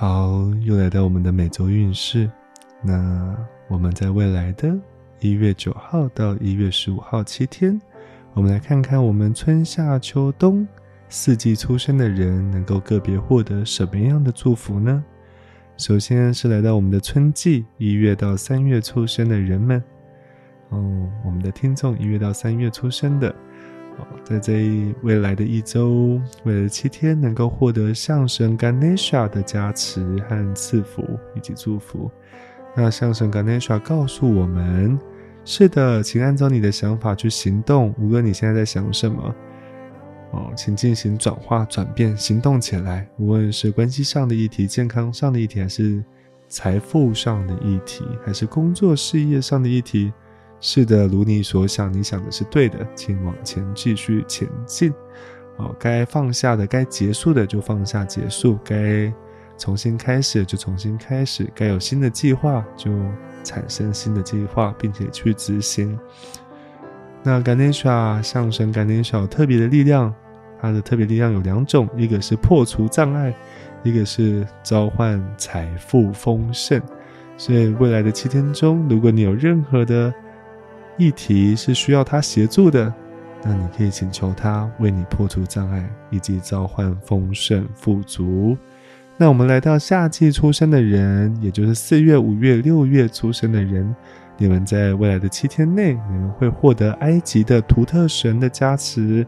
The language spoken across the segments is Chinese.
好，又来到我们的每周运势。那我们在未来的一月九号到一月十五号七天，我们来看看我们春夏秋冬四季出生的人能够个别获得什么样的祝福呢？首先是来到我们的春季一月到三月出生的人们，哦，我们的听众一月到三月出生的。在这未来的一周，未来七天，能够获得象神 Ganesha 的加持和赐福以及祝福。那象神 Ganesha 告诉我们：是的，请按照你的想法去行动。无论你现在在想什么，哦，请进行转化、转变、行动起来。无论是关系上的议题、健康上的议题，还是财富上的议题，还是工作事业上的议题。是的，如你所想，你想的是对的，请往前继续前进。哦，该放下的，该结束的就放下结束，该重新开始就重新开始，该有新的计划就产生新的计划，并且去执行。那 Ganesha 象征 Ganesha 特别的力量，它的特别力量有两种，一个是破除障碍，一个是召唤财富丰盛。所以未来的七天中，如果你有任何的议题是需要他协助的，那你可以请求他为你破除障碍，以及召唤丰盛富足。那我们来到夏季出生的人，也就是四月、五月、六月出生的人，你们在未来的七天内，你们会获得埃及的图特神的加持。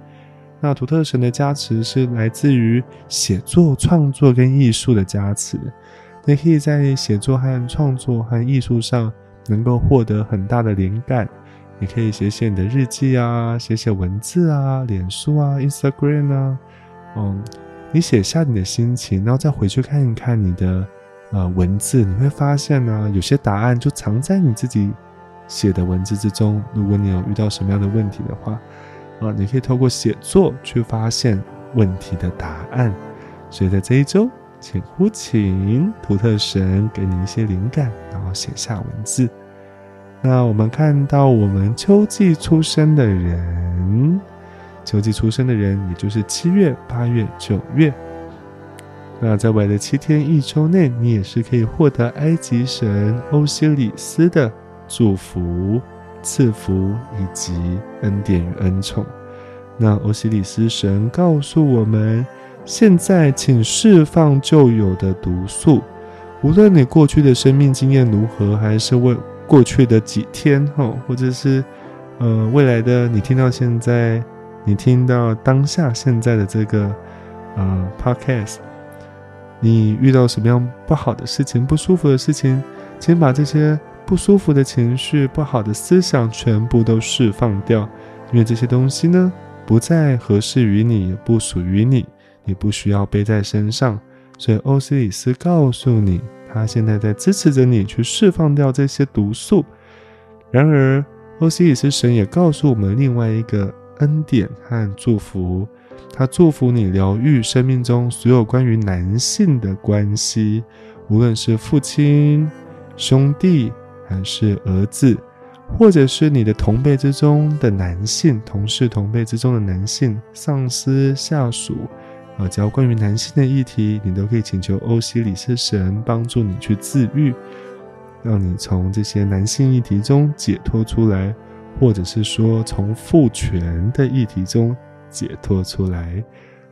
那图特神的加持是来自于写作、创作跟艺术的加持。你可以在写作和创作和艺术上能够获得很大的灵感。你可以写写你的日记啊，写写文字啊，脸书啊，Instagram 啊，嗯，你写下你的心情，然后再回去看一看你的呃文字，你会发现呢，有些答案就藏在你自己写的文字之中。如果你有遇到什么样的问题的话，啊，你可以透过写作去发现问题的答案。所以在这一周，请呼请图特神给你一些灵感，然后写下文字。那我们看到，我们秋季出生的人，秋季出生的人，也就是七月、八月、九月。那在未来的七天一周内，你也是可以获得埃及神欧西里斯的祝福、赐福以及恩典与恩宠。那欧西里斯神告诉我们，现在请释放旧有的毒素，无论你过去的生命经验如何，还是为。过去的几天，哈，或者是，呃，未来的你听到现在，你听到当下现在的这个，呃，podcast，你遇到什么样不好的事情、不舒服的事情，请把这些不舒服的情绪、不好的思想全部都释放掉，因为这些东西呢，不再合适于你，也不属于你，你不需要背在身上。所以欧西里斯告诉你。他现在在支持着你去释放掉这些毒素。然而，欧西里斯神也告诉我们另外一个恩典和祝福，他祝福你疗愈生命中所有关于男性的关系，无论是父亲、兄弟，还是儿子，或者是你的同辈之中的男性、同事、同辈之中的男性、上司、下属。啊，只要关于男性的议题，你都可以请求欧西里斯神帮助你去自愈，让你从这些男性议题中解脱出来，或者是说从父权的议题中解脱出来。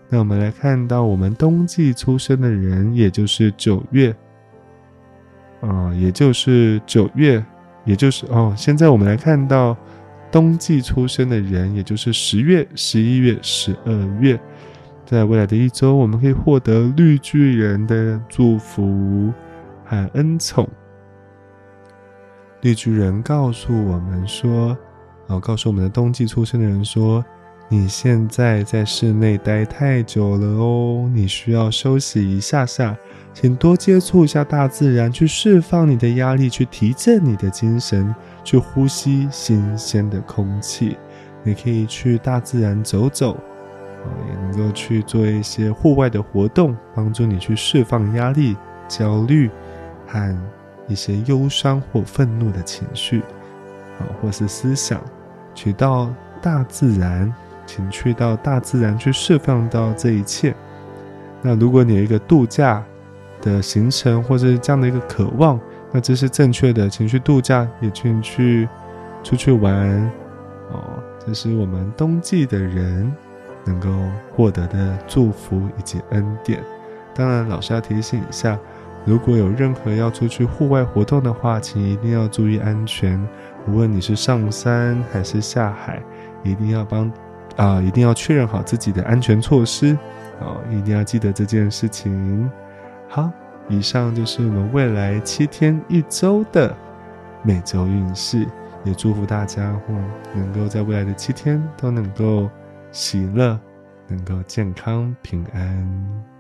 那我们来看到，我们冬季出生的人，也就是九月，啊，也就是九月，也就是哦，现在我们来看到冬季出生的人，也就是十月、十一月、十二月。在未来的一周，我们可以获得绿巨人的祝福和恩宠。绿巨人告诉我们说：“哦，告诉我们的冬季出生的人说，你现在在室内待太久了哦，你需要休息一下下，请多接触一下大自然，去释放你的压力，去提振你的精神，去呼吸新鲜的空气。你可以去大自然走走。”也能够去做一些户外的活动，帮助你去释放压力、焦虑和一些忧伤或愤怒的情绪，啊，或是思想，去到大自然，请去到大自然去释放到这一切。那如果你有一个度假的行程，或者这样的一个渴望，那这是正确的情绪度假，也去去出去玩哦。这是我们冬季的人能够获得的祝福以及恩典。当然，老师要提醒一下，如果有任何要出去户外活动的话，请一定要注意安全。无论你是上山还是下海，一定要帮啊，一定要确认好自己的安全措施哦，一定要记得这件事情。好，以上就是我们未来七天一周的每周运势，也祝福大家哦能够在未来的七天都能够喜乐，能够健康平安。